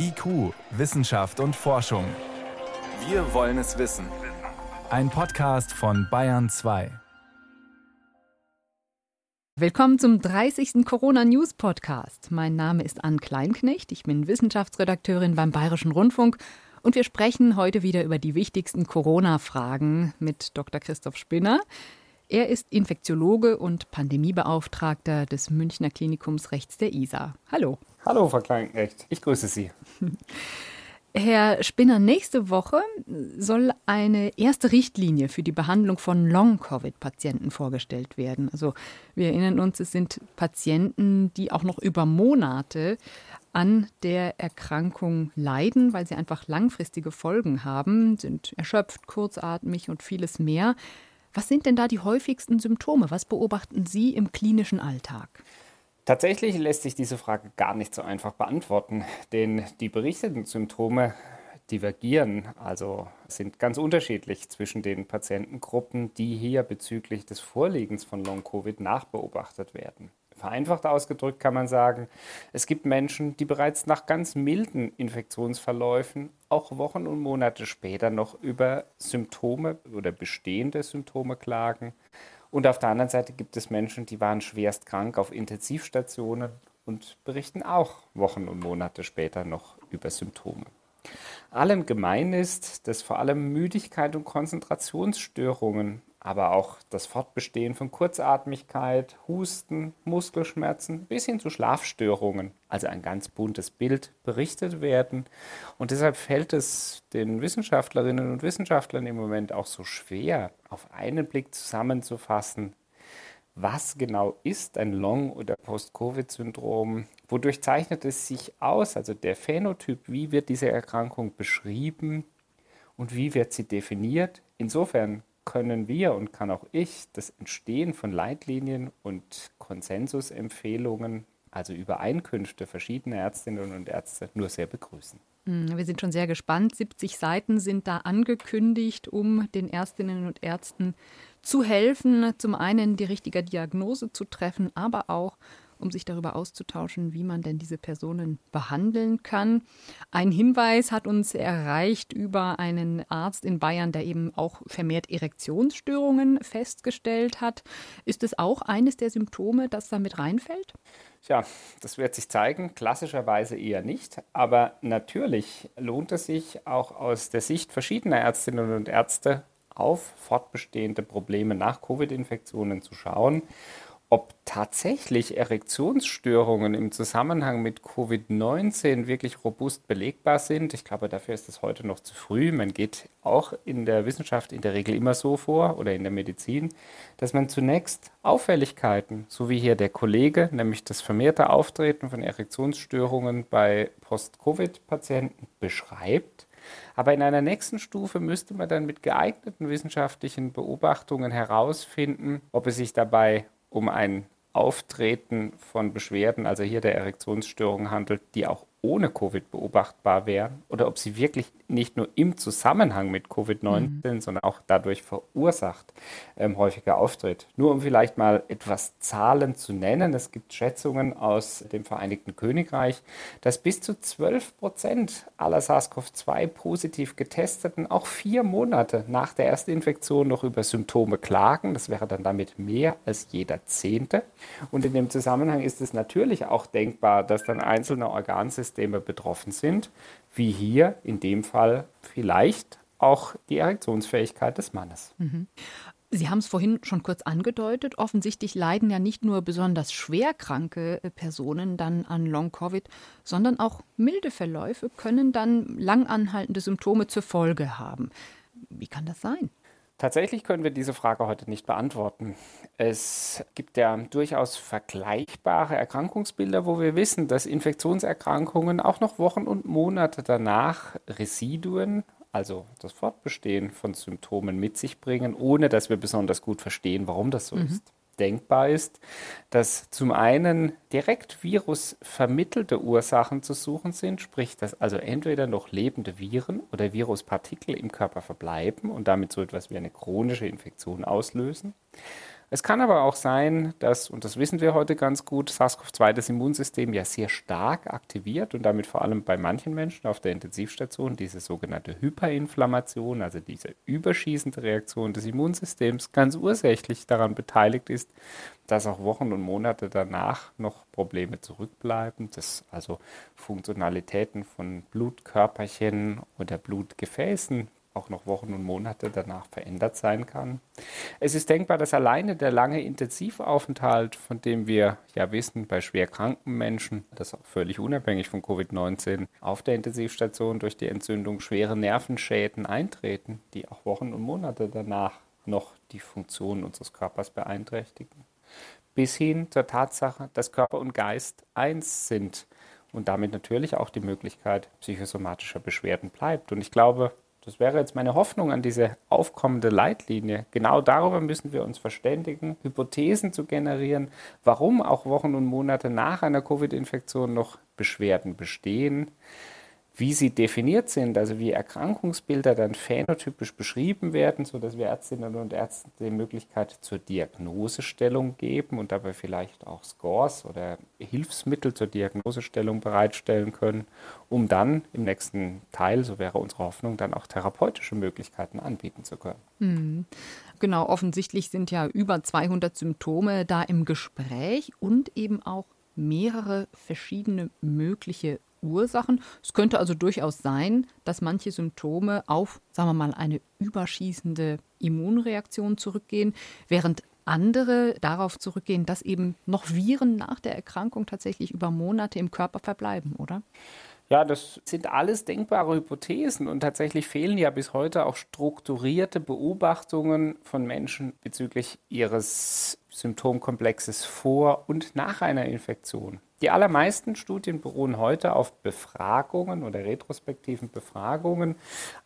IQ, Wissenschaft und Forschung. Wir wollen es wissen. Ein Podcast von Bayern 2. Willkommen zum 30. Corona News Podcast. Mein Name ist Ann Kleinknecht. Ich bin Wissenschaftsredakteurin beim Bayerischen Rundfunk und wir sprechen heute wieder über die wichtigsten Corona-Fragen mit Dr. Christoph Spinner. Er ist Infektiologe und Pandemiebeauftragter des Münchner Klinikums rechts der ISA. Hallo. Hallo, Frau Kleinknecht. Ich grüße Sie. Herr Spinner, nächste Woche soll eine erste Richtlinie für die Behandlung von Long-Covid-Patienten vorgestellt werden. Also wir erinnern uns, es sind Patienten, die auch noch über Monate an der Erkrankung leiden, weil sie einfach langfristige Folgen haben, sind erschöpft, kurzatmig und vieles mehr. Was sind denn da die häufigsten Symptome? Was beobachten Sie im klinischen Alltag? Tatsächlich lässt sich diese Frage gar nicht so einfach beantworten, denn die berichteten Symptome divergieren, also sind ganz unterschiedlich zwischen den Patientengruppen, die hier bezüglich des Vorliegens von Long-Covid nachbeobachtet werden. Vereinfacht ausgedrückt kann man sagen, es gibt Menschen, die bereits nach ganz milden Infektionsverläufen auch Wochen und Monate später noch über Symptome oder bestehende Symptome klagen. Und auf der anderen Seite gibt es Menschen, die waren schwerst krank auf Intensivstationen und berichten auch Wochen und Monate später noch über Symptome. Allen gemein ist, dass vor allem Müdigkeit und Konzentrationsstörungen aber auch das Fortbestehen von Kurzatmigkeit, Husten, Muskelschmerzen bis hin zu Schlafstörungen, also ein ganz buntes Bild berichtet werden. Und deshalb fällt es den Wissenschaftlerinnen und Wissenschaftlern im Moment auch so schwer, auf einen Blick zusammenzufassen, was genau ist ein Long- oder Post-Covid-Syndrom? Wodurch zeichnet es sich aus? Also der Phänotyp, wie wird diese Erkrankung beschrieben und wie wird sie definiert? Insofern können wir und kann auch ich das Entstehen von Leitlinien und Konsensusempfehlungen, also Übereinkünfte verschiedener Ärztinnen und Ärzte, nur sehr begrüßen. Hm, wir sind schon sehr gespannt. 70 Seiten sind da angekündigt, um den Ärztinnen und Ärzten zu helfen, zum einen die richtige Diagnose zu treffen, aber auch um sich darüber auszutauschen, wie man denn diese Personen behandeln kann. Ein Hinweis hat uns erreicht über einen Arzt in Bayern, der eben auch vermehrt Erektionsstörungen festgestellt hat. Ist es auch eines der Symptome, das da mit reinfällt? Tja, das wird sich zeigen. Klassischerweise eher nicht. Aber natürlich lohnt es sich auch aus der Sicht verschiedener Ärztinnen und Ärzte auf fortbestehende Probleme nach Covid-Infektionen zu schauen ob tatsächlich Erektionsstörungen im Zusammenhang mit Covid-19 wirklich robust belegbar sind. Ich glaube, dafür ist es heute noch zu früh. Man geht auch in der Wissenschaft in der Regel immer so vor oder in der Medizin, dass man zunächst Auffälligkeiten, so wie hier der Kollege, nämlich das vermehrte Auftreten von Erektionsstörungen bei Post-Covid-Patienten beschreibt. Aber in einer nächsten Stufe müsste man dann mit geeigneten wissenschaftlichen Beobachtungen herausfinden, ob es sich dabei um ein Auftreten von Beschwerden, also hier der Erektionsstörung handelt, die auch ohne Covid beobachtbar wären oder ob sie wirklich nicht nur im Zusammenhang mit Covid-19, mhm. sondern auch dadurch verursacht ähm, häufiger auftritt. Nur um vielleicht mal etwas Zahlen zu nennen, es gibt Schätzungen aus dem Vereinigten Königreich, dass bis zu 12 Prozent aller SARS-CoV-2 positiv getesteten auch vier Monate nach der ersten Infektion noch über Symptome klagen. Das wäre dann damit mehr als jeder Zehnte. Und in dem Zusammenhang ist es natürlich auch denkbar, dass dann einzelne Organsysteme Systeme betroffen sind, wie hier in dem Fall vielleicht auch die Erektionsfähigkeit des Mannes. Mhm. Sie haben es vorhin schon kurz angedeutet. Offensichtlich leiden ja nicht nur besonders schwerkranke äh, Personen dann an Long-Covid, sondern auch milde Verläufe können dann langanhaltende Symptome zur Folge haben. Wie kann das sein? Tatsächlich können wir diese Frage heute nicht beantworten. Es gibt ja durchaus vergleichbare Erkrankungsbilder, wo wir wissen, dass Infektionserkrankungen auch noch Wochen und Monate danach Residuen, also das Fortbestehen von Symptomen mit sich bringen, ohne dass wir besonders gut verstehen, warum das so mhm. ist denkbar ist, dass zum einen direkt virusvermittelte Ursachen zu suchen sind, sprich, dass also entweder noch lebende Viren oder Viruspartikel im Körper verbleiben und damit so etwas wie eine chronische Infektion auslösen. Es kann aber auch sein, dass, und das wissen wir heute ganz gut, SARS-CoV-2 das Immunsystem ja sehr stark aktiviert und damit vor allem bei manchen Menschen auf der Intensivstation diese sogenannte Hyperinflammation, also diese überschießende Reaktion des Immunsystems, ganz ursächlich daran beteiligt ist, dass auch Wochen und Monate danach noch Probleme zurückbleiben, dass also Funktionalitäten von Blutkörperchen oder Blutgefäßen auch noch Wochen und Monate danach verändert sein kann. Es ist denkbar, dass alleine der lange Intensivaufenthalt, von dem wir ja wissen, bei schwer kranken Menschen, das auch völlig unabhängig von Covid-19, auf der Intensivstation durch die Entzündung schwere Nervenschäden eintreten, die auch Wochen und Monate danach noch die Funktion unseres Körpers beeinträchtigen. Bis hin zur Tatsache, dass Körper und Geist eins sind und damit natürlich auch die Möglichkeit psychosomatischer Beschwerden bleibt. Und ich glaube, das wäre jetzt meine Hoffnung an diese aufkommende Leitlinie. Genau darüber müssen wir uns verständigen, Hypothesen zu generieren, warum auch Wochen und Monate nach einer Covid-Infektion noch Beschwerden bestehen wie sie definiert sind, also wie Erkrankungsbilder dann phänotypisch beschrieben werden, sodass wir Ärztinnen und Ärzten die Möglichkeit zur Diagnosestellung geben und dabei vielleicht auch Scores oder Hilfsmittel zur Diagnosestellung bereitstellen können, um dann im nächsten Teil, so wäre unsere Hoffnung, dann auch therapeutische Möglichkeiten anbieten zu können. Mhm. Genau, offensichtlich sind ja über 200 Symptome da im Gespräch und eben auch mehrere verschiedene mögliche Ursachen. Es könnte also durchaus sein, dass manche Symptome auf, sagen wir mal, eine überschießende Immunreaktion zurückgehen, während andere darauf zurückgehen, dass eben noch Viren nach der Erkrankung tatsächlich über Monate im Körper verbleiben, oder? Ja, das sind alles denkbare Hypothesen und tatsächlich fehlen ja bis heute auch strukturierte Beobachtungen von Menschen bezüglich ihres Symptomkomplexes vor und nach einer Infektion. Die allermeisten Studien beruhen heute auf Befragungen oder retrospektiven Befragungen.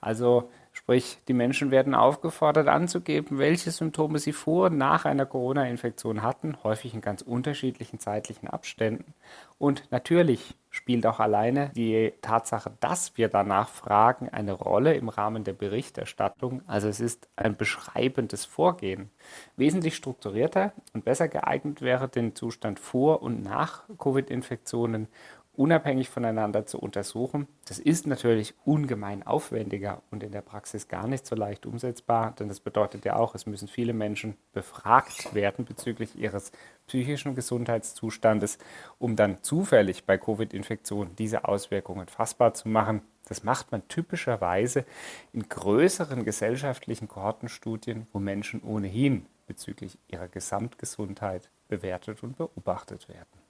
Also sprich, die Menschen werden aufgefordert anzugeben, welche Symptome sie vor und nach einer Corona-Infektion hatten, häufig in ganz unterschiedlichen zeitlichen Abständen. Und natürlich spielt auch alleine die Tatsache, dass wir danach fragen, eine Rolle im Rahmen der Berichterstattung. Also es ist ein beschreibendes Vorgehen. Wesentlich strukturierter und besser geeignet wäre, den Zustand vor und nach Covid-Infektionen unabhängig voneinander zu untersuchen. Das ist natürlich ungemein aufwendiger und in der Praxis gar nicht so leicht umsetzbar, denn das bedeutet ja auch, es müssen viele Menschen befragt werden bezüglich ihres psychischen Gesundheitszustandes, um dann zufällig bei Covid-Infektionen diese Auswirkungen fassbar zu machen. Das macht man typischerweise in größeren gesellschaftlichen Kohortenstudien, wo Menschen ohnehin bezüglich ihrer Gesamtgesundheit bewertet und beobachtet werden.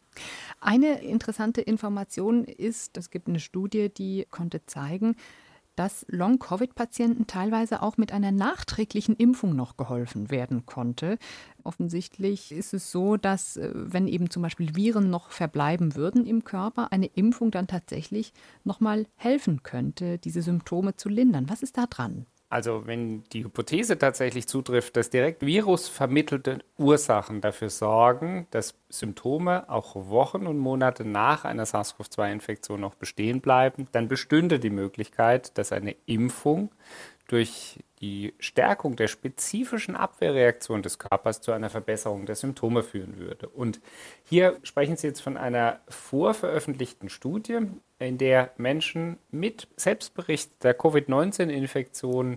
Eine interessante Information ist, es gibt eine Studie, die konnte zeigen, dass Long-Covid-Patienten teilweise auch mit einer nachträglichen Impfung noch geholfen werden konnte. Offensichtlich ist es so, dass äh, wenn eben zum Beispiel Viren noch verbleiben würden im Körper, eine Impfung dann tatsächlich nochmal helfen könnte, diese Symptome zu lindern. Was ist da dran? Also wenn die Hypothese tatsächlich zutrifft, dass direkt virusvermittelte Ursachen dafür sorgen, dass Symptome auch Wochen und Monate nach einer SARS-CoV-2-Infektion noch bestehen bleiben, dann bestünde die Möglichkeit, dass eine Impfung durch die Stärkung der spezifischen Abwehrreaktion des Körpers zu einer Verbesserung der Symptome führen würde. Und hier sprechen Sie jetzt von einer vorveröffentlichten Studie, in der Menschen mit Selbstbericht der Covid-19-Infektion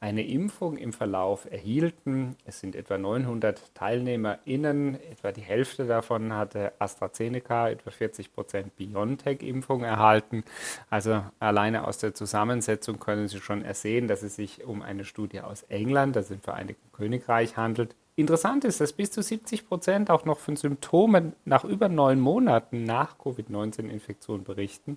eine Impfung im Verlauf erhielten. Es sind etwa 900 TeilnehmerInnen, etwa die Hälfte davon hatte AstraZeneca, etwa 40 Prozent BioNTech-Impfung erhalten. Also alleine aus der Zusammensetzung können Sie schon ersehen, dass es sich um eine Studie aus England, das im Vereinigten Königreich handelt. Interessant ist, dass bis zu 70 Prozent auch noch von Symptomen nach über neun Monaten nach Covid-19-Infektion berichten.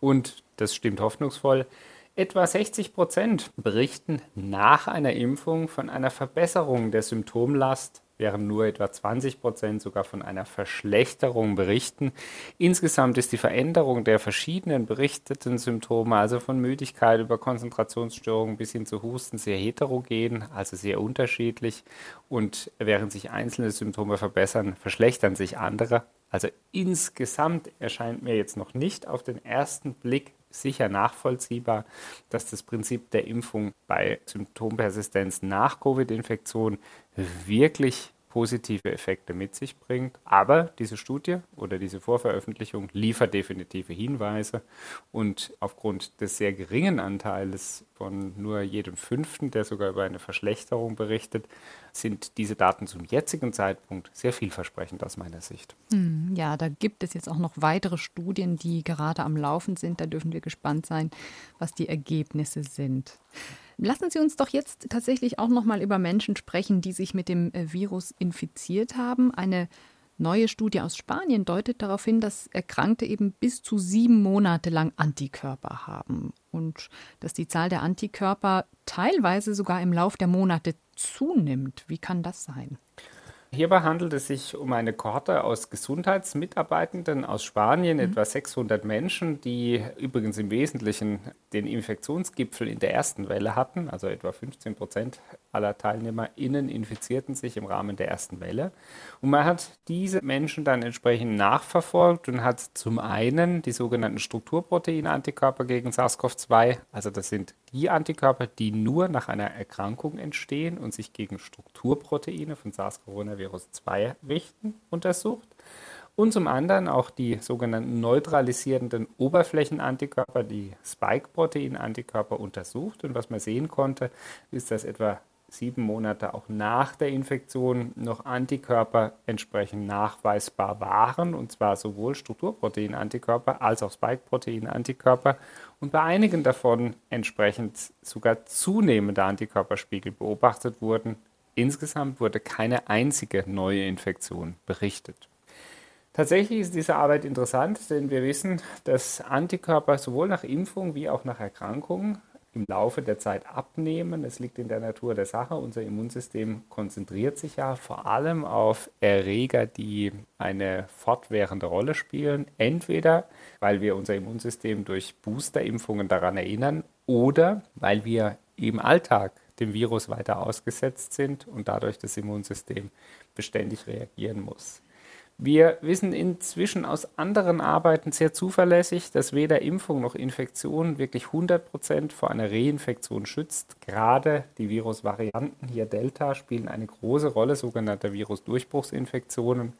Und das stimmt hoffnungsvoll. Etwa 60 Prozent berichten nach einer Impfung von einer Verbesserung der Symptomlast, während nur etwa 20 Prozent sogar von einer Verschlechterung berichten. Insgesamt ist die Veränderung der verschiedenen berichteten Symptome, also von Müdigkeit über Konzentrationsstörungen bis hin zu Husten, sehr heterogen, also sehr unterschiedlich. Und während sich einzelne Symptome verbessern, verschlechtern sich andere. Also insgesamt erscheint mir jetzt noch nicht auf den ersten Blick sicher nachvollziehbar, dass das Prinzip der Impfung bei Symptompersistenz nach Covid-Infektion wirklich positive Effekte mit sich bringt. Aber diese Studie oder diese Vorveröffentlichung liefert definitive Hinweise und aufgrund des sehr geringen Anteiles von nur jedem Fünften, der sogar über eine Verschlechterung berichtet, sind diese Daten zum jetzigen Zeitpunkt sehr vielversprechend aus meiner Sicht. Hm, ja, da gibt es jetzt auch noch weitere Studien, die gerade am Laufen sind. Da dürfen wir gespannt sein, was die Ergebnisse sind. Lassen Sie uns doch jetzt tatsächlich auch noch mal über Menschen sprechen, die sich mit dem äh, Virus infiziert haben. Eine neue Studie aus Spanien deutet darauf hin, dass Erkrankte eben bis zu sieben Monate lang Antikörper haben und dass die Zahl der Antikörper teilweise sogar im Lauf der Monate zunimmt. Wie kann das sein? Hierbei handelt es sich um eine Kohorte aus Gesundheitsmitarbeitenden aus Spanien, mhm. etwa 600 Menschen, die übrigens im Wesentlichen den Infektionsgipfel in der ersten Welle hatten. Also etwa 15 Prozent aller TeilnehmerInnen infizierten sich im Rahmen der ersten Welle. Und man hat diese Menschen dann entsprechend nachverfolgt und hat zum einen die sogenannten Strukturprotein-Antikörper gegen SARS-CoV-2, also das sind die Antikörper, die nur nach einer Erkrankung entstehen und sich gegen Strukturproteine von SARS-Coronavirus 2 richten, untersucht. Und zum anderen auch die sogenannten neutralisierenden Oberflächenantikörper, die Spike-Protein-Antikörper untersucht. Und was man sehen konnte, ist, dass etwa sieben Monate auch nach der Infektion noch Antikörper entsprechend nachweisbar waren, und zwar sowohl Strukturprotein-Antikörper als auch Spike-Protein-Antikörper und bei einigen davon entsprechend sogar zunehmende Antikörperspiegel beobachtet wurden. Insgesamt wurde keine einzige neue Infektion berichtet. Tatsächlich ist diese Arbeit interessant, denn wir wissen, dass Antikörper sowohl nach Impfung wie auch nach Erkrankung im Laufe der Zeit abnehmen. Es liegt in der Natur der Sache. Unser Immunsystem konzentriert sich ja vor allem auf Erreger, die eine fortwährende Rolle spielen. Entweder weil wir unser Immunsystem durch Boosterimpfungen daran erinnern oder weil wir im Alltag dem Virus weiter ausgesetzt sind und dadurch das Immunsystem beständig reagieren muss. Wir wissen inzwischen aus anderen Arbeiten sehr zuverlässig, dass weder Impfung noch Infektion wirklich 100% vor einer Reinfektion schützt. Gerade die Virusvarianten, hier Delta, spielen eine große Rolle sogenannter Virusdurchbruchsinfektionen.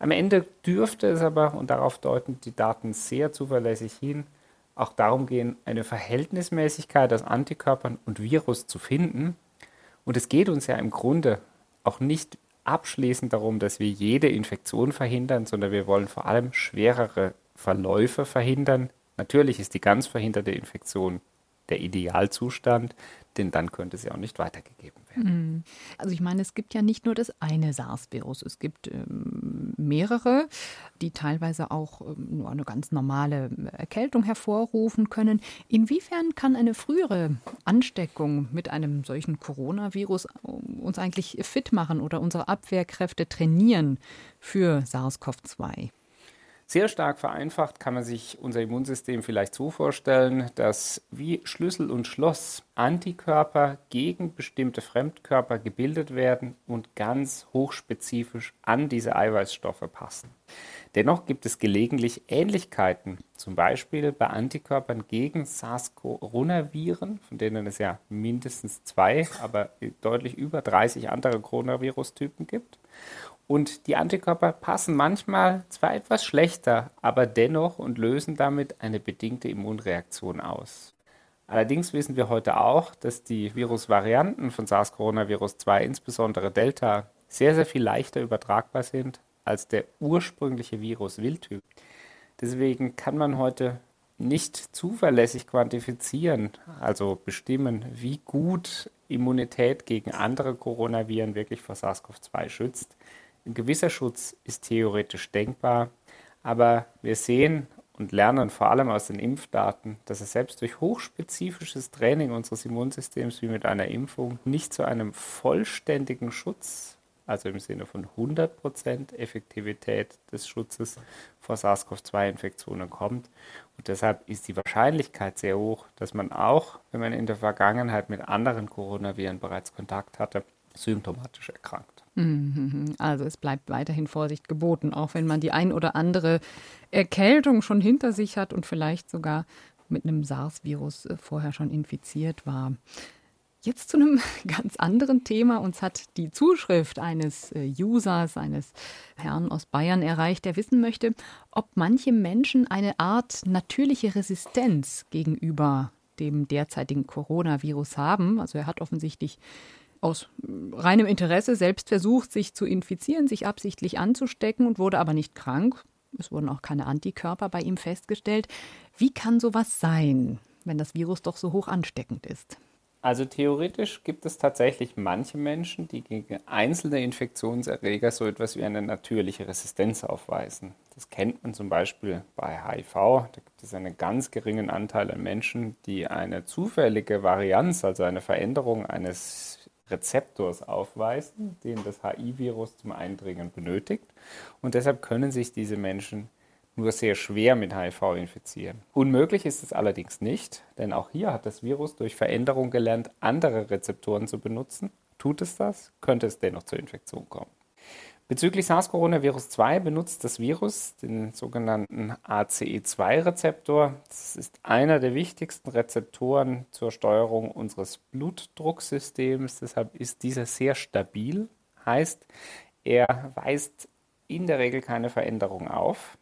Am Ende dürfte es aber, und darauf deuten die Daten sehr zuverlässig hin, auch darum gehen, eine Verhältnismäßigkeit aus Antikörpern und Virus zu finden. Und es geht uns ja im Grunde auch nicht abschließend darum, dass wir jede Infektion verhindern, sondern wir wollen vor allem schwerere Verläufe verhindern. Natürlich ist die ganz verhinderte Infektion der Idealzustand, denn dann könnte sie auch nicht weitergegeben werden. Mhm. Also ich meine, es gibt ja nicht nur das eine SARS-Virus, es gibt ähm, mehrere, die teilweise auch ähm, nur eine ganz normale Erkältung hervorrufen können. Inwiefern kann eine frühere Ansteckung mit einem solchen Coronavirus ähm, uns eigentlich fit machen oder unsere Abwehrkräfte trainieren für SARS-CoV-2? Sehr stark vereinfacht kann man sich unser Immunsystem vielleicht so vorstellen, dass wie Schlüssel und Schloss Antikörper gegen bestimmte Fremdkörper gebildet werden und ganz hochspezifisch an diese Eiweißstoffe passen. Dennoch gibt es gelegentlich Ähnlichkeiten, zum Beispiel bei Antikörpern gegen SARS-Coronaviren, von denen es ja mindestens zwei, aber deutlich über 30 andere Coronavirus-Typen gibt. Und die Antikörper passen manchmal zwar etwas schlechter, aber dennoch und lösen damit eine bedingte Immunreaktion aus. Allerdings wissen wir heute auch, dass die Virusvarianten von SARS-Coronavirus 2, insbesondere Delta, sehr, sehr viel leichter übertragbar sind als der ursprüngliche Virus-Wildtyp. Deswegen kann man heute nicht zuverlässig quantifizieren, also bestimmen, wie gut Immunität gegen andere Coronaviren wirklich vor SARS-CoV-2 schützt. Ein gewisser Schutz ist theoretisch denkbar, aber wir sehen und lernen vor allem aus den Impfdaten, dass es selbst durch hochspezifisches Training unseres Immunsystems wie mit einer Impfung nicht zu einem vollständigen Schutz, also im Sinne von 100% Effektivität des Schutzes vor SARS-CoV-2-Infektionen kommt. Und deshalb ist die Wahrscheinlichkeit sehr hoch, dass man auch, wenn man in der Vergangenheit mit anderen Coronaviren bereits Kontakt hatte, symptomatisch erkrankt. Also es bleibt weiterhin Vorsicht geboten, auch wenn man die ein oder andere Erkältung schon hinter sich hat und vielleicht sogar mit einem SARS-Virus äh, vorher schon infiziert war. Jetzt zu einem ganz anderen Thema. Uns hat die Zuschrift eines äh, Users, eines Herrn aus Bayern erreicht, der wissen möchte, ob manche Menschen eine Art natürliche Resistenz gegenüber dem derzeitigen Coronavirus haben. Also er hat offensichtlich aus reinem Interesse selbst versucht, sich zu infizieren, sich absichtlich anzustecken und wurde aber nicht krank. Es wurden auch keine Antikörper bei ihm festgestellt. Wie kann sowas sein, wenn das Virus doch so hoch ansteckend ist? Also theoretisch gibt es tatsächlich manche Menschen, die gegen einzelne Infektionserreger so etwas wie eine natürliche Resistenz aufweisen. Das kennt man zum Beispiel bei HIV. Da gibt es einen ganz geringen Anteil an Menschen, die eine zufällige Varianz, also eine Veränderung eines Rezeptors aufweisen, den das HIV-Virus zum Eindringen benötigt. Und deshalb können sich diese Menschen nur sehr schwer mit HIV infizieren. Unmöglich ist es allerdings nicht, denn auch hier hat das Virus durch Veränderung gelernt, andere Rezeptoren zu benutzen. Tut es das, könnte es dennoch zur Infektion kommen. Bezüglich SARS-Coronavirus 2 benutzt das Virus den sogenannten ACE2-Rezeptor. Das ist einer der wichtigsten Rezeptoren zur Steuerung unseres Blutdrucksystems. Deshalb ist dieser sehr stabil. Heißt, er weist in der Regel keine Veränderung auf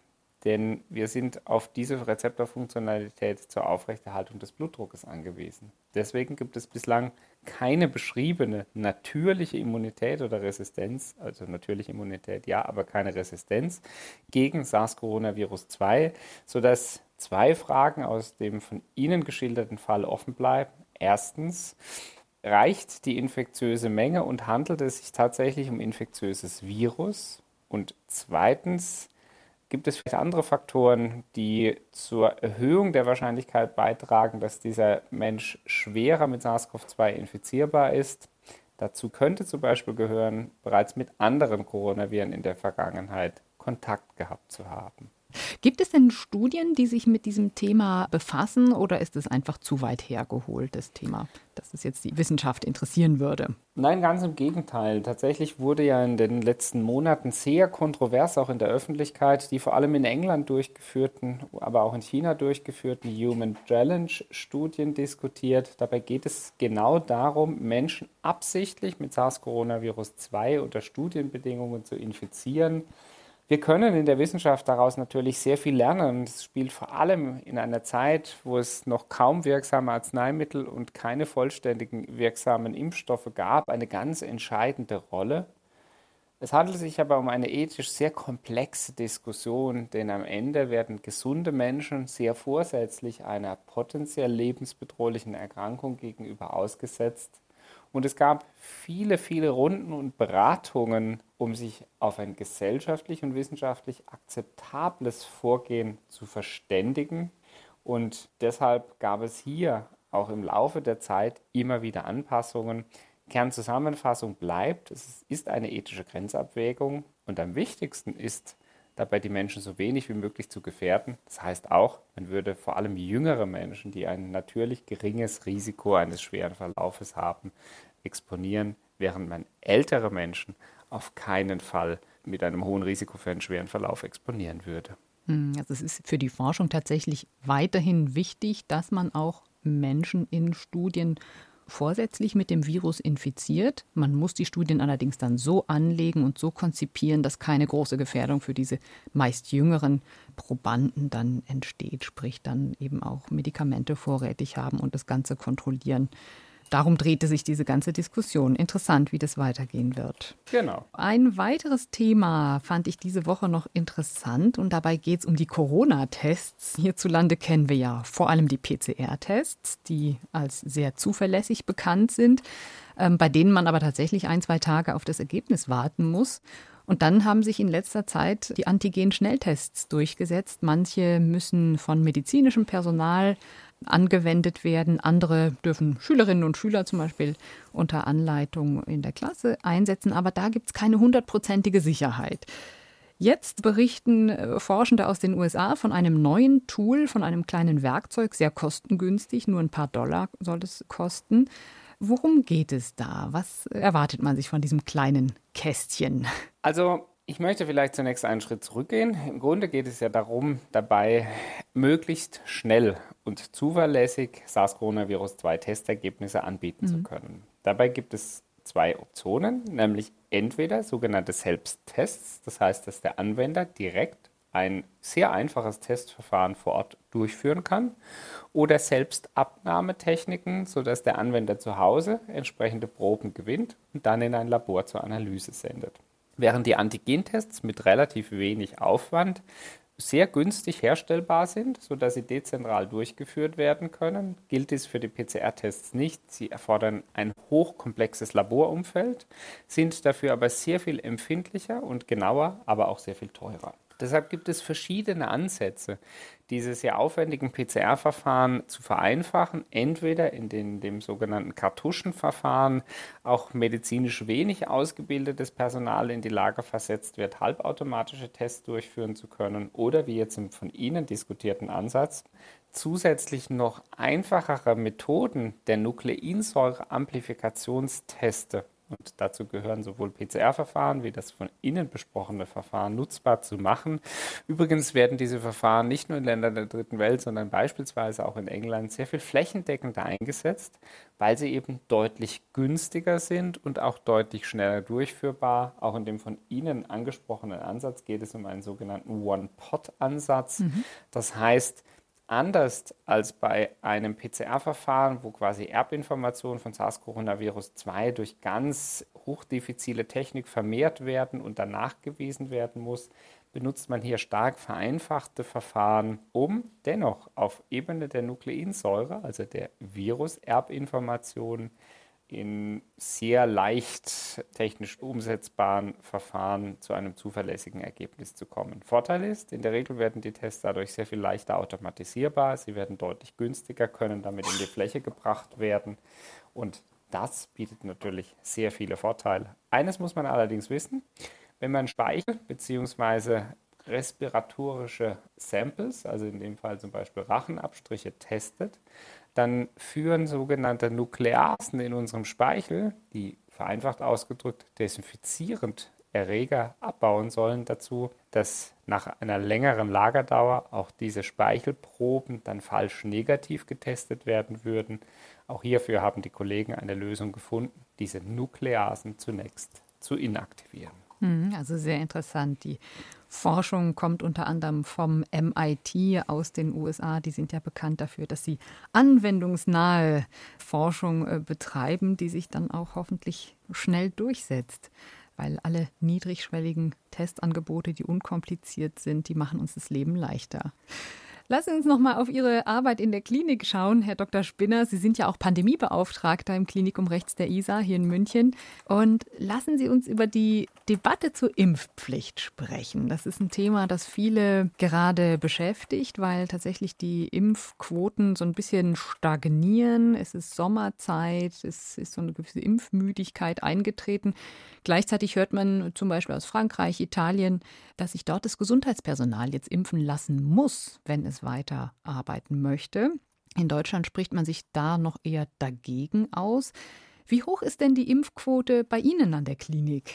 denn wir sind auf diese Rezeptorfunktionalität zur Aufrechterhaltung des Blutdruckes angewiesen. Deswegen gibt es bislang keine beschriebene natürliche Immunität oder Resistenz, also natürliche Immunität ja, aber keine Resistenz gegen SARS-Coronavirus 2, sodass zwei Fragen aus dem von Ihnen geschilderten Fall offen bleiben. Erstens, reicht die infektiöse Menge und handelt es sich tatsächlich um infektiöses Virus? Und zweitens, Gibt es vielleicht andere Faktoren, die zur Erhöhung der Wahrscheinlichkeit beitragen, dass dieser Mensch schwerer mit SARS-CoV-2 infizierbar ist? Dazu könnte zum Beispiel gehören, bereits mit anderen Coronaviren in der Vergangenheit Kontakt gehabt zu haben. Gibt es denn Studien, die sich mit diesem Thema befassen oder ist es einfach zu weit hergeholt, das Thema, dass es jetzt die Wissenschaft interessieren würde? Nein, ganz im Gegenteil. Tatsächlich wurde ja in den letzten Monaten sehr kontrovers, auch in der Öffentlichkeit, die vor allem in England durchgeführten, aber auch in China durchgeführten Human Challenge Studien diskutiert. Dabei geht es genau darum, Menschen absichtlich mit SARS-Coronavirus 2 unter Studienbedingungen zu infizieren wir können in der Wissenschaft daraus natürlich sehr viel lernen. Es spielt vor allem in einer Zeit, wo es noch kaum wirksame Arzneimittel und keine vollständigen wirksamen Impfstoffe gab, eine ganz entscheidende Rolle. Es handelt sich aber um eine ethisch sehr komplexe Diskussion, denn am Ende werden gesunde Menschen sehr vorsätzlich einer potenziell lebensbedrohlichen Erkrankung gegenüber ausgesetzt und es gab viele, viele Runden und Beratungen, um sich auf ein gesellschaftlich und wissenschaftlich akzeptables Vorgehen zu verständigen. Und deshalb gab es hier auch im Laufe der Zeit immer wieder Anpassungen. Kernzusammenfassung bleibt, es ist eine ethische Grenzabwägung und am wichtigsten ist dabei die Menschen so wenig wie möglich zu gefährden. Das heißt auch, man würde vor allem jüngere Menschen, die ein natürlich geringes Risiko eines schweren Verlaufes haben, exponieren, während man ältere Menschen auf keinen Fall mit einem hohen Risiko für einen schweren Verlauf exponieren würde. Hm, also es ist für die Forschung tatsächlich weiterhin wichtig, dass man auch Menschen in Studien vorsätzlich mit dem Virus infiziert. Man muss die Studien allerdings dann so anlegen und so konzipieren, dass keine große Gefährdung für diese meist jüngeren Probanden dann entsteht, sprich dann eben auch Medikamente vorrätig haben und das Ganze kontrollieren Darum drehte sich diese ganze Diskussion. Interessant, wie das weitergehen wird. Genau. Ein weiteres Thema fand ich diese Woche noch interessant und dabei geht es um die Corona-Tests. Hierzulande kennen wir ja vor allem die PCR-Tests, die als sehr zuverlässig bekannt sind, ähm, bei denen man aber tatsächlich ein, zwei Tage auf das Ergebnis warten muss. Und dann haben sich in letzter Zeit die Antigen-Schnelltests durchgesetzt. Manche müssen von medizinischem Personal angewendet werden. Andere dürfen Schülerinnen und Schüler zum Beispiel unter Anleitung in der Klasse einsetzen, aber da gibt es keine hundertprozentige Sicherheit. Jetzt berichten äh, Forschende aus den USA von einem neuen Tool, von einem kleinen Werkzeug, sehr kostengünstig, nur ein paar Dollar soll es kosten. Worum geht es da? Was erwartet man sich von diesem kleinen Kästchen? Also Ich möchte vielleicht zunächst einen Schritt zurückgehen. Im Grunde geht es ja darum, dabei möglichst schnell und zuverlässig SARS-CoV-2-Testergebnisse anbieten mhm. zu können. Dabei gibt es zwei Optionen, nämlich entweder sogenannte Selbsttests, das heißt, dass der Anwender direkt ein sehr einfaches Testverfahren vor Ort durchführen kann oder Selbstabnahmetechniken, sodass der Anwender zu Hause entsprechende Proben gewinnt und dann in ein Labor zur Analyse sendet. Während die Antigentests mit relativ wenig Aufwand sehr günstig herstellbar sind, sodass sie dezentral durchgeführt werden können, gilt dies für die PCR-Tests nicht. Sie erfordern ein hochkomplexes Laborumfeld, sind dafür aber sehr viel empfindlicher und genauer, aber auch sehr viel teurer. Deshalb gibt es verschiedene Ansätze, diese sehr aufwendigen PCR-Verfahren zu vereinfachen, entweder in den, dem sogenannten Kartuschenverfahren auch medizinisch wenig ausgebildetes Personal in die Lage versetzt wird, halbautomatische Tests durchführen zu können, oder wie jetzt im von Ihnen diskutierten Ansatz, zusätzlich noch einfachere Methoden der Nukleinsäure-Amplifikationsteste und dazu gehören sowohl PCR-Verfahren wie das von Ihnen besprochene Verfahren nutzbar zu machen. Übrigens werden diese Verfahren nicht nur in Ländern der dritten Welt, sondern beispielsweise auch in England sehr viel flächendeckender eingesetzt, weil sie eben deutlich günstiger sind und auch deutlich schneller durchführbar. Auch in dem von Ihnen angesprochenen Ansatz geht es um einen sogenannten One-Pot-Ansatz. Mhm. Das heißt, Anders als bei einem PCR-Verfahren, wo quasi Erbinformationen von SARS-CoV-2 durch ganz hochdifizile Technik vermehrt werden und dann nachgewiesen werden muss, benutzt man hier stark vereinfachte Verfahren, um dennoch auf Ebene der Nukleinsäure, also der Virus-Erbinformationen, in sehr leicht technisch umsetzbaren Verfahren zu einem zuverlässigen Ergebnis zu kommen. Vorteil ist, in der Regel werden die Tests dadurch sehr viel leichter automatisierbar, sie werden deutlich günstiger, können damit in die Fläche gebracht werden und das bietet natürlich sehr viele Vorteile. Eines muss man allerdings wissen, wenn man Speichel bzw. respiratorische Samples, also in dem Fall zum Beispiel Rachenabstriche, testet, dann führen sogenannte Nukleasen in unserem Speichel, die vereinfacht ausgedrückt desinfizierend Erreger abbauen sollen, dazu, dass nach einer längeren Lagerdauer auch diese Speichelproben dann falsch negativ getestet werden würden. Auch hierfür haben die Kollegen eine Lösung gefunden, diese Nukleasen zunächst zu inaktivieren. Hm, also sehr interessant. Die Forschung kommt unter anderem vom MIT aus den USA. Die sind ja bekannt dafür, dass sie anwendungsnahe Forschung äh, betreiben, die sich dann auch hoffentlich schnell durchsetzt. Weil alle niedrigschwelligen Testangebote, die unkompliziert sind, die machen uns das Leben leichter. Lassen Sie uns noch mal auf Ihre Arbeit in der Klinik schauen, Herr Dr. Spinner. Sie sind ja auch Pandemiebeauftragter im Klinikum rechts der ISA hier in München. Und lassen Sie uns über die Debatte zur Impfpflicht sprechen. Das ist ein Thema, das viele gerade beschäftigt, weil tatsächlich die Impfquoten so ein bisschen stagnieren. Es ist Sommerzeit, es ist so eine gewisse Impfmüdigkeit eingetreten. Gleichzeitig hört man zum Beispiel aus Frankreich, Italien, dass sich dort das Gesundheitspersonal jetzt impfen lassen muss, wenn es weiter arbeiten möchte. In Deutschland spricht man sich da noch eher dagegen aus. Wie hoch ist denn die Impfquote bei Ihnen an der Klinik?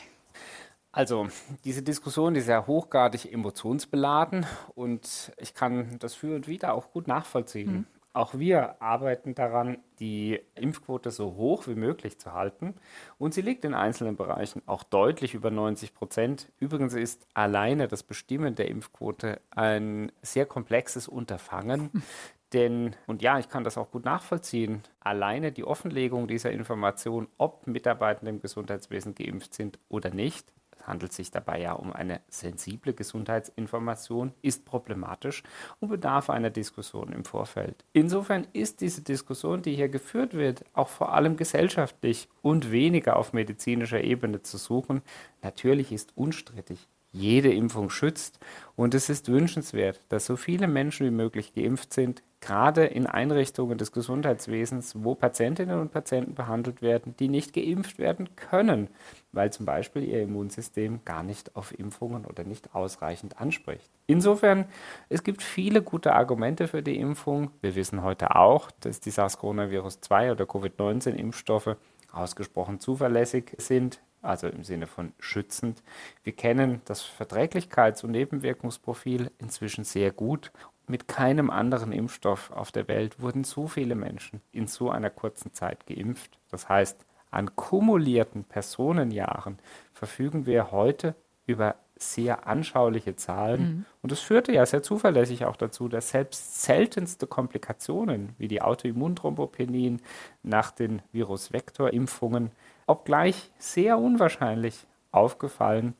Also, diese Diskussion ist ja hochgradig emotionsbeladen und ich kann das für und wieder auch gut nachvollziehen. Hm. Auch wir arbeiten daran, die Impfquote so hoch wie möglich zu halten. Und sie liegt in einzelnen Bereichen auch deutlich über 90 Prozent. Übrigens ist alleine das Bestimmen der Impfquote ein sehr komplexes Unterfangen. Denn, und ja, ich kann das auch gut nachvollziehen, alleine die Offenlegung dieser Information, ob Mitarbeitende im Gesundheitswesen geimpft sind oder nicht, handelt sich dabei ja um eine sensible Gesundheitsinformation, ist problematisch und bedarf einer Diskussion im Vorfeld. Insofern ist diese Diskussion, die hier geführt wird, auch vor allem gesellschaftlich und weniger auf medizinischer Ebene zu suchen. Natürlich ist unstrittig, jede Impfung schützt und es ist wünschenswert, dass so viele Menschen wie möglich geimpft sind, gerade in Einrichtungen des Gesundheitswesens, wo Patientinnen und Patienten behandelt werden, die nicht geimpft werden können, weil zum Beispiel ihr Immunsystem gar nicht auf Impfungen oder nicht ausreichend anspricht. Insofern, es gibt viele gute Argumente für die Impfung. Wir wissen heute auch, dass die SARS-CoV-2 oder Covid-19-Impfstoffe ausgesprochen zuverlässig sind. also im Sinne von schützend. Wir kennen das Verträglichkeits- und Nebenwirkungsprofil inzwischen sehr gut. Mit keinem anderen Impfstoff auf der Welt wurden so viele Menschen in so einer kurzen Zeit geimpft. Das heißt, an kumulierten Personenjahren verfügen wir heute über sehr anschauliche Zahlen. Mhm. Und es führte ja sehr zuverlässig auch dazu, dass selbst seltenste Komplikationen wie die Autoimmunthrombopenien nach den Virusvektorimpfungen, obgleich sehr unwahrscheinlich, aufgefallen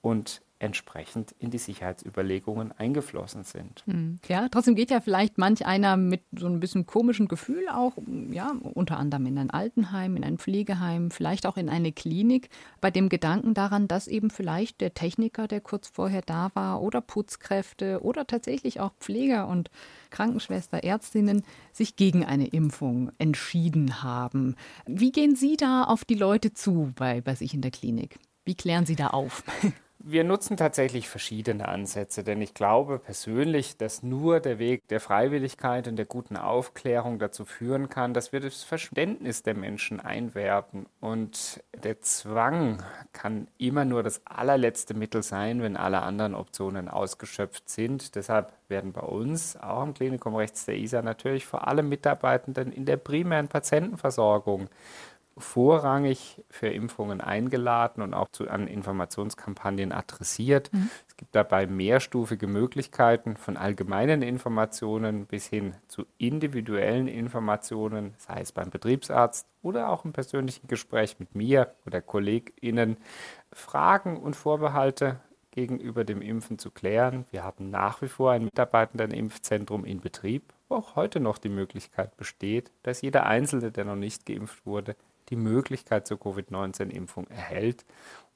und entsprechend in die Sicherheitsüberlegungen eingeflossen sind. Hm. Ja, trotzdem geht ja vielleicht manch einer mit so ein bisschen komischen Gefühl auch, ja, unter anderem in ein Altenheim, in ein Pflegeheim, vielleicht auch in eine Klinik, bei dem Gedanken daran, dass eben vielleicht der Techniker, der kurz vorher da war, oder Putzkräfte oder tatsächlich auch Pfleger und Krankenschwester, Ärztinnen sich gegen eine Impfung entschieden haben. Wie gehen Sie da auf die Leute zu bei, bei sich in der Klinik? Wie klären Sie da auf? Wir nutzen tatsächlich verschiedene Ansätze, denn ich glaube persönlich, dass nur der Weg der Freiwilligkeit und der guten Aufklärung dazu führen kann, dass wir das Verständnis der Menschen einwerben. Und der Zwang kann immer nur das allerletzte Mittel sein, wenn alle anderen Optionen ausgeschöpft sind. Deshalb werden bei uns, auch im Klinikum rechts der ISA, natürlich vor allem Mitarbeitenden in der primären Patientenversorgung vorrangig für Impfungen eingeladen und auch zu, an Informationskampagnen adressiert. Mhm. Es gibt dabei mehrstufige Möglichkeiten von allgemeinen Informationen bis hin zu individuellen Informationen, sei es beim Betriebsarzt oder auch im persönlichen Gespräch mit mir oder KollegInnen, Fragen und Vorbehalte gegenüber dem Impfen zu klären. Wir haben nach wie vor ein Mitarbeitenden-Impfzentrum in Betrieb, wo auch heute noch die Möglichkeit besteht, dass jeder Einzelne, der noch nicht geimpft wurde, die Möglichkeit zur Covid-19-Impfung erhält.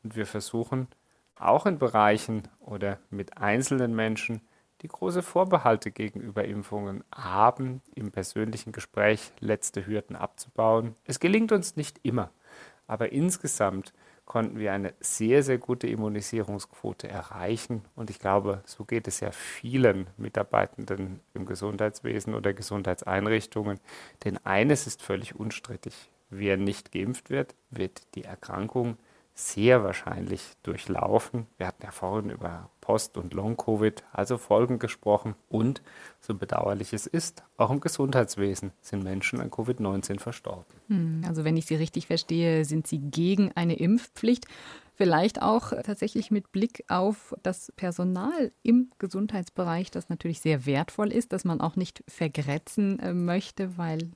Und wir versuchen auch in Bereichen oder mit einzelnen Menschen, die große Vorbehalte gegenüber Impfungen haben, im persönlichen Gespräch letzte Hürden abzubauen. Es gelingt uns nicht immer, aber insgesamt konnten wir eine sehr, sehr gute Immunisierungsquote erreichen. Und ich glaube, so geht es ja vielen Mitarbeitenden im Gesundheitswesen oder Gesundheitseinrichtungen. Denn eines ist völlig unstrittig. Wer nicht geimpft wird, wird die Erkrankung sehr wahrscheinlich durchlaufen. Wir hatten ja vorhin über Post- und Long-Covid, also Folgen gesprochen. Und so bedauerlich es ist, auch im Gesundheitswesen sind Menschen an Covid-19 verstorben. Hm, also wenn ich Sie richtig verstehe, sind Sie gegen eine Impfpflicht. Vielleicht auch tatsächlich mit Blick auf das Personal im Gesundheitsbereich, das natürlich sehr wertvoll ist, dass man auch nicht vergrätzen äh, möchte, weil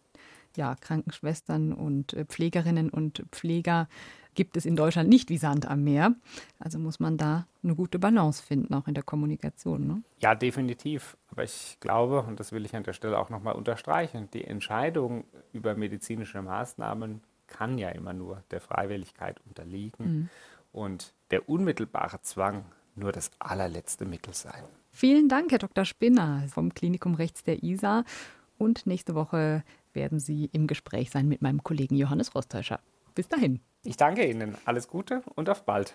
ja, Krankenschwestern und äh, Pflegerinnen und Pfleger gibt es in Deutschland nicht wie Sand am Meer. Also muss man da eine gute Balance finden, auch in der Kommunikation. Ne? Ja, definitiv. Aber ich glaube, und das will ich an der Stelle auch nochmal unterstreichen, die Entscheidung über medizinische Maßnahmen kann ja immer nur der Freiwilligkeit unterliegen mhm. und der unmittelbare Zwang nur das allerletzte Mittel sein. Vielen Dank, Herr Dr. Spinner vom Klinikum Rechts der ISA. Und nächste Woche werden Sie im Gespräch sein mit meinem Kollegen Johannes Rostäuscher. Bis dahin. Ich danke Ihnen. Alles Gute und auf bald.